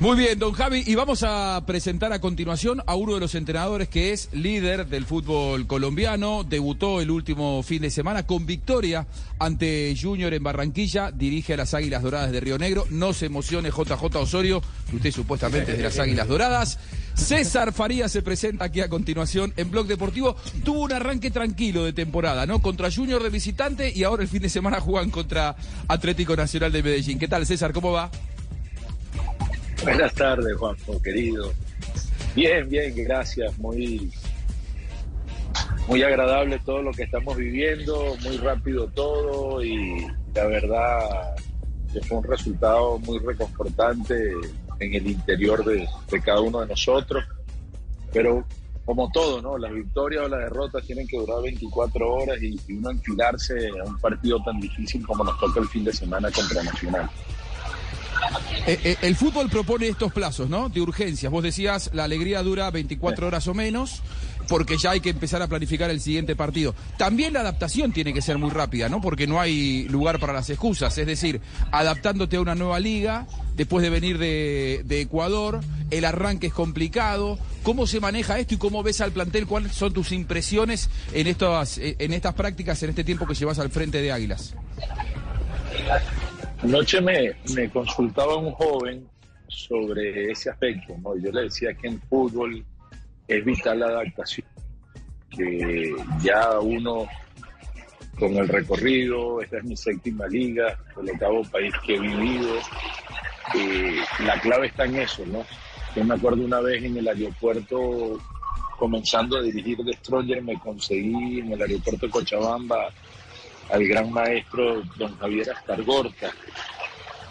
Muy bien, don Javi, y vamos a presentar a continuación a uno de los entrenadores que es líder del fútbol colombiano, debutó el último fin de semana con victoria ante Junior en Barranquilla, dirige a las Águilas Doradas de Río Negro, no se emocione JJ Osorio, que usted supuestamente es de las Águilas Doradas. César Faría se presenta aquí a continuación en Blog Deportivo. Tuvo un arranque tranquilo de temporada, ¿no? Contra Junior de visitante y ahora el fin de semana juegan contra Atlético Nacional de Medellín. ¿Qué tal, César? ¿Cómo va? Buenas tardes, Juanjo, querido. Bien, bien, gracias. Muy, muy agradable todo lo que estamos viviendo, muy rápido todo y la verdad que fue un resultado muy reconfortante en el interior de, cada uno de nosotros. Pero como todo, ¿no? Las victorias o las derrotas tienen que durar 24 horas y, y uno enfilarse a un partido tan difícil como nos toca el fin de semana contra Nacional. Eh, eh, el fútbol propone estos plazos, ¿no? De urgencias. Vos decías, la alegría dura 24 horas o menos, porque ya hay que empezar a planificar el siguiente partido. También la adaptación tiene que ser muy rápida, ¿no? Porque no hay lugar para las excusas. Es decir, adaptándote a una nueva liga, después de venir de, de Ecuador, el arranque es complicado. ¿Cómo se maneja esto y cómo ves al plantel? ¿Cuáles son tus impresiones en estas, en estas prácticas, en este tiempo que llevas al frente de Águilas? Anoche me, me consultaba un joven sobre ese aspecto, ¿no? Yo le decía que en fútbol es vital la adaptación, que ya uno con el recorrido, esta es mi séptima liga, el octavo país que he vivido, eh, la clave está en eso, ¿no? Yo me acuerdo una vez en el aeropuerto, comenzando a dirigir de Stronger, me conseguí en el aeropuerto de Cochabamba al gran maestro don Javier Astargorta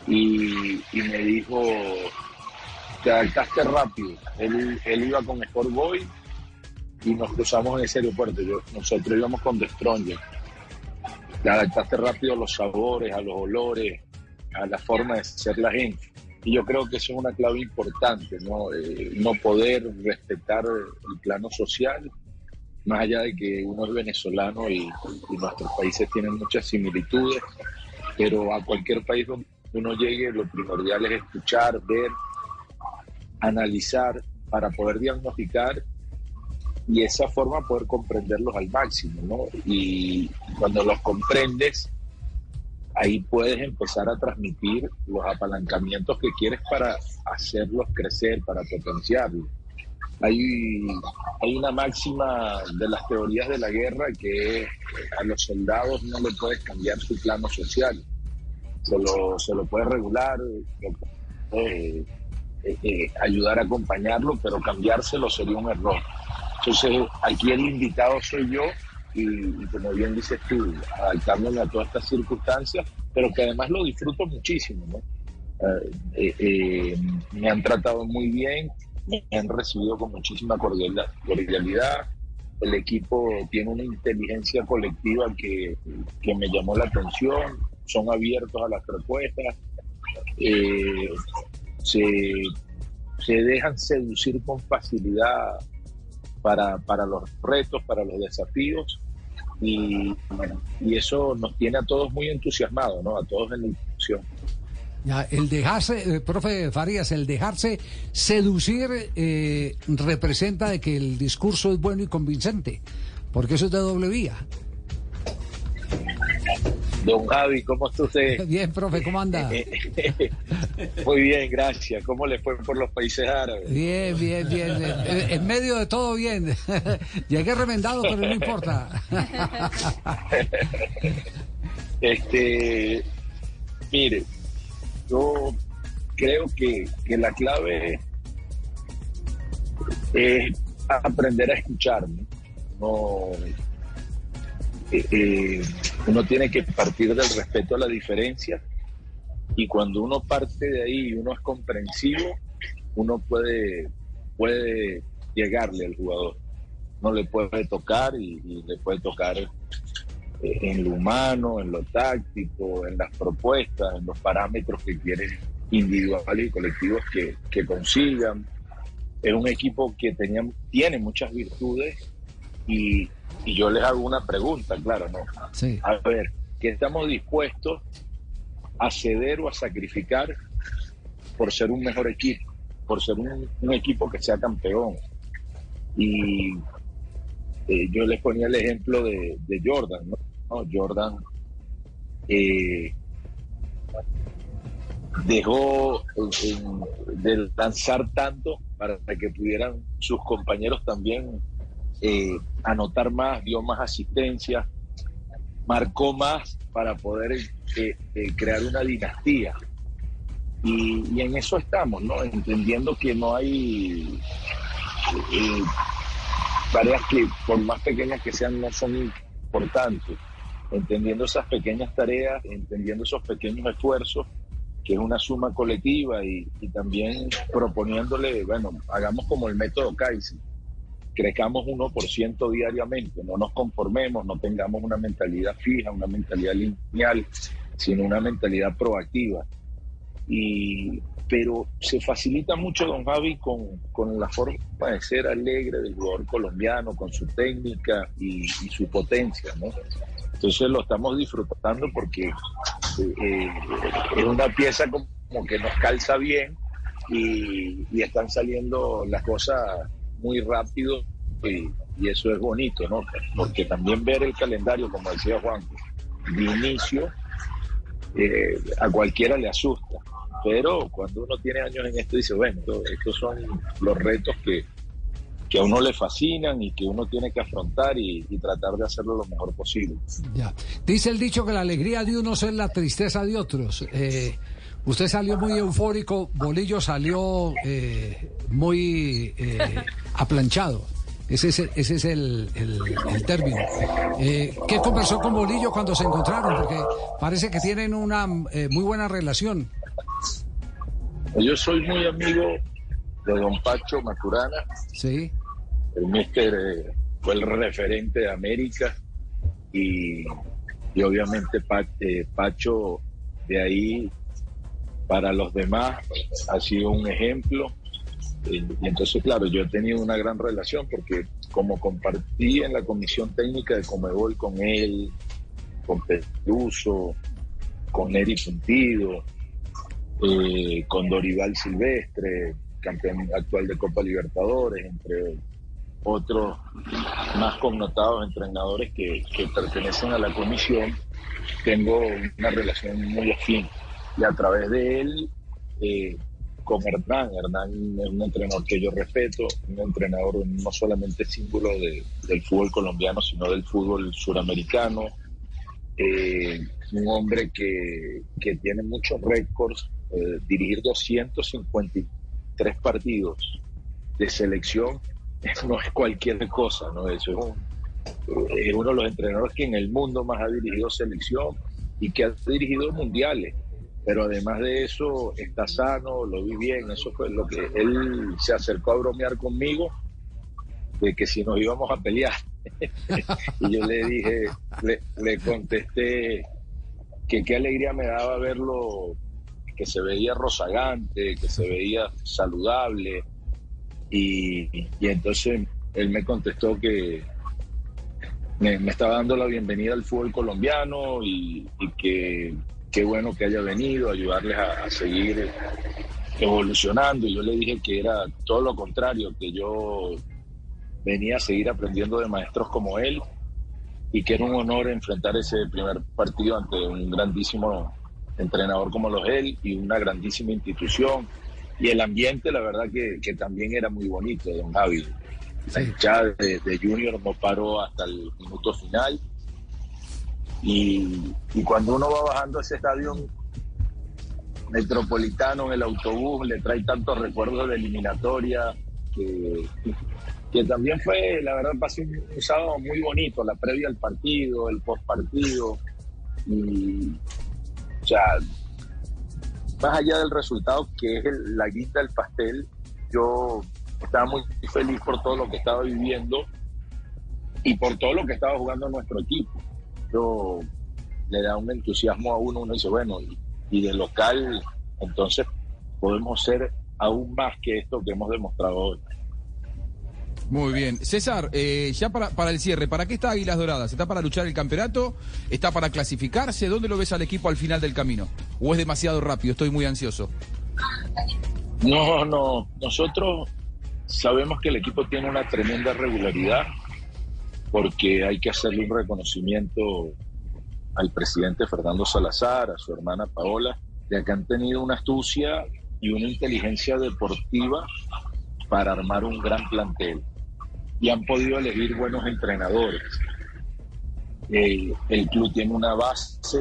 y, y me dijo, te adaptaste rápido. Él, él iba con Sport Boy y nos cruzamos en ese aeropuerto. Yo, nosotros íbamos con The. Te adaptaste rápido a los sabores, a los olores, a la forma de ser la gente. Y yo creo que eso es una clave importante, ¿no? Eh, no poder respetar el plano social, más allá de que uno es venezolano y, nuestros países tienen muchas similitudes, pero a cualquier país donde uno llegue, lo primordial es escuchar, ver, analizar para poder diagnosticar y esa forma poder comprenderlos al máximo, ¿no? Y cuando los comprendes, ahí puedes empezar a transmitir los apalancamientos que quieres para hacerlos crecer, para potenciarlos. Hay, hay una máxima de las teorías de la guerra que a los soldados no le puedes cambiar su plano social. Se lo, se lo puedes regular, eh, eh, eh, ayudar a acompañarlo, pero cambiárselo sería un error. Entonces, aquí el invitado soy yo y, y, como bien dices tú, adaptándome a todas estas circunstancias, pero que además lo disfruto muchísimo. ¿no? Eh, eh, me han tratado muy bien, me han recibido con muchísima cordialidad. El equipo tiene una inteligencia colectiva que, que me llamó la atención, son abiertos a las propuestas, eh, se, se dejan seducir con facilidad para, para los retos, para los desafíos. Y, y, eso nos tiene a todos muy entusiasmados, ¿no? A todos en la institución. Ya, el dejarse, eh, profe Farías, el dejarse seducir eh, representa de que el discurso es bueno y convincente, porque eso es de doble vía. Don Javi, ¿cómo está usted? Bien, profe, ¿cómo anda? Muy bien, gracias. ¿Cómo le fue por los países árabes? Bien, bien, bien. En medio de todo bien. Llegué remendado, pero no importa. Este, mire, yo creo que, que la clave es aprender a escucharme. No, eh, uno tiene que partir del respeto a la diferencia y cuando uno parte de ahí y uno es comprensivo, uno puede, puede llegarle al jugador. No le puede tocar y, y le puede tocar eh, en lo humano, en lo táctico, en las propuestas, en los parámetros que quieren individuales y colectivos que, que consigan. Es un equipo que tenía, tiene muchas virtudes y, y yo les hago una pregunta, claro, ¿no? Sí. A ver, ¿qué estamos dispuestos a ceder o a sacrificar por ser un mejor equipo? por ser un, equipo que sea campeón. Y eh, yo les ponía el ejemplo de, Jordan, ¿no? Jordan eh, dejó de lanzar tanto para que pudieran sus compañeros también eh, anotar más, dio más asistencia, marcó más para poder eh, crear una dinastía. Y, en eso estamos, ¿no? Entendiendo que no hay tareas que por más pequeñas que sean no son importantes. Entendiendo esas pequeñas tareas, entendiendo esos pequeños esfuerzos que es una suma colectiva y, también proponiéndole, bueno, hagamos como el método Kaizen, crezcamos 1% diariamente, no nos conformemos, no tengamos una mentalidad fija, una mentalidad lineal, sino una mentalidad proactiva. Y, pero se facilita mucho, don Javi, con, con la forma de ser alegre del jugador colombiano, con su técnica y, y su potencia, ¿no? Entonces lo estamos disfrutando porque eh, es una pieza como, que nos calza bien y, están saliendo las cosas muy rápido y, eso es bonito, ¿no? Porque también ver el calendario, como decía Juan, de inicio, eh, a cualquiera le asusta. Pero cuando uno tiene años en esto, dice, bueno, estos son los retos que, que a uno le fascinan y que uno tiene que afrontar y, tratar de hacerlo lo mejor posible. Ya. Dice el dicho que la alegría de unos es la tristeza de otros. Eh, usted salió muy eufórico, Bolillo salió eh, muy eh, aplanchado. Ese es, ese es el, el, término. ¿Qué conversó con Bolillo cuando se encontraron? Porque parece que tienen una muy buena relación. Yo soy muy amigo de don Pacho Maturana. Sí el míster eh, fue el referente de América y, obviamente eh, Pacho de ahí para los demás ha sido un ejemplo. Y, entonces, claro, yo he tenido una gran relación porque como compartí en la comisión técnica de Comebol con él, con Peluso, con Eric Puntido, eh, con Dorival Silvestre, campeón actual de Copa Libertadores, entre otros más connotados entrenadores que, pertenecen a la comisión, tengo una relación muy afín. Y a través de él, eh, con Hernán, Hernán es un entrenador que yo respeto, un entrenador no solamente símbolo del fútbol colombiano, sino del fútbol suramericano, eh, un hombre que, tiene muchos récords, eh, dirigir 253 partidos de selección no es cualquier cosa, ¿no? Eso es, uno de los entrenadores que en el mundo más ha dirigido selección y que ha dirigido mundiales. Pero además de eso, está sano, lo vi bien. Eso fue lo que él se acercó a bromear conmigo, de que si nos íbamos a pelear. y yo le dije, le, le contesté que qué alegría me daba verlo, que se veía rozagante, que se veía saludable, y, entonces él me contestó que me, estaba dando la bienvenida al fútbol colombiano y, que qué bueno que haya venido a ayudarles a, seguir evolucionando. Y yo le dije que era todo lo contrario, que yo venía a seguir aprendiendo de maestros como él y que era un honor enfrentar ese primer partido ante un grandísimo entrenador como los él y una grandísima institución y el ambiente, la verdad que, también era muy bonito, don Javi. La hinchada de, Junior no paró hasta el minuto final. Y, cuando uno va bajando ese estadio metropolitano en el autobús, le trae tantos recuerdos de eliminatoria, que, que también fue, la verdad, pasó un, un, sábado muy bonito, la previa al partido, el post partido. Y, o sea, más allá del resultado que es la guita del pastel, yo estaba muy feliz por todo lo que estaba viviendo y por todo lo que estaba jugando nuestro equipo. Yo le da un entusiasmo a uno, uno dice, bueno, y, de local, entonces podemos ser aún más que esto que hemos demostrado hoy. Muy bien. César, eh, ya para, para el cierre, ¿para qué está Águilas Doradas? ¿Está para luchar el campeonato? ¿Está para clasificarse? ¿Dónde lo ves al equipo al final del camino? ¿O es demasiado rápido? Estoy muy ansioso. No, no. Nosotros sabemos que el equipo tiene una tremenda regularidad porque hay que hacerle un reconocimiento al presidente Fernando Salazar, a su hermana Paola, de que han tenido una astucia y una inteligencia deportiva para armar un gran plantel y han podido elegir buenos entrenadores. el club tiene una base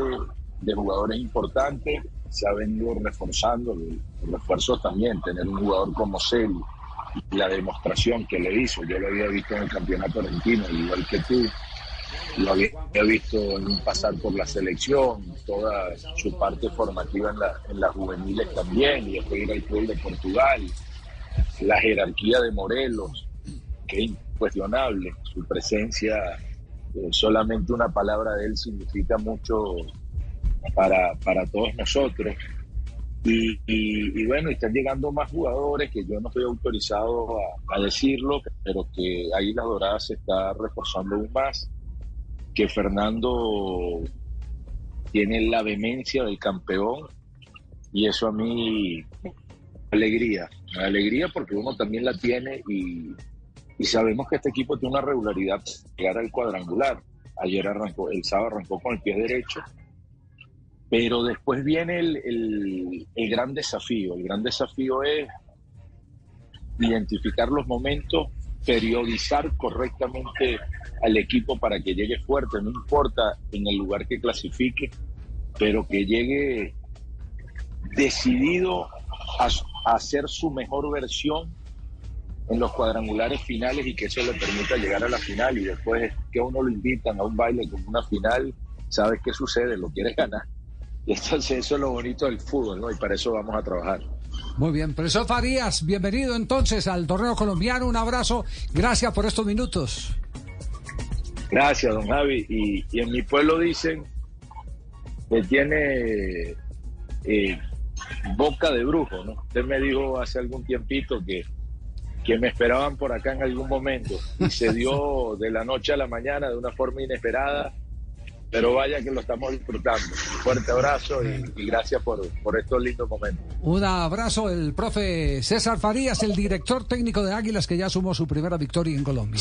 de jugadores importantes, se ha venido reforzando, los refuerzos también, tener un jugador como Celi, la demostración que le hizo, yo lo había visto en el campeonato argentino, igual que tú, lo había visto en pasar por la selección, toda su parte formativa en, la, en las juveniles también, y después ir al club de Portugal, la jerarquía de Morelos, que incuestionable, su presencia, eh, solamente una palabra de él significa mucho para, para todos nosotros. Y, y, bueno, están llegando más jugadores que yo no estoy autorizado a, a decirlo, pero que ahí la Dorada se está reforzando aún más que Fernando tiene la vehemencia del campeón y eso a mí alegría, alegría porque uno también la tiene y, sabemos que este equipo tiene una regularidad llegar al cuadrangular. Ayer arrancó, el sábado arrancó con el pie derecho, pero después viene el, el gran desafío. El gran desafío es identificar los momentos, periodizar correctamente al equipo para que llegue fuerte, no importa en el lugar que clasifique, pero que llegue decidido a, hacer su mejor versión en los cuadrangulares finales y que eso le permita llegar a la final y después que uno lo invitan a un baile con una final, sabes qué sucede, lo quieres ganar. Y entonces eso es lo bonito del fútbol, ¿no? Y para eso vamos a trabajar. Muy bien, profesor Farías, bienvenido entonces al torneo colombiano, un abrazo, gracias por estos minutos. Gracias, don Javi. Y, en mi pueblo dicen que tiene eh, boca de brujo, ¿no? Usted me dijo hace algún tiempito que, que me esperaban por acá en algún momento y se dio de la noche a la mañana de una forma inesperada, pero vaya que lo estamos disfrutando. Un fuerte abrazo y, gracias por, por estos lindos momentos. Un abrazo el profe César Farías, el director técnico de Águilas que ya sumó su primera victoria en Colombia.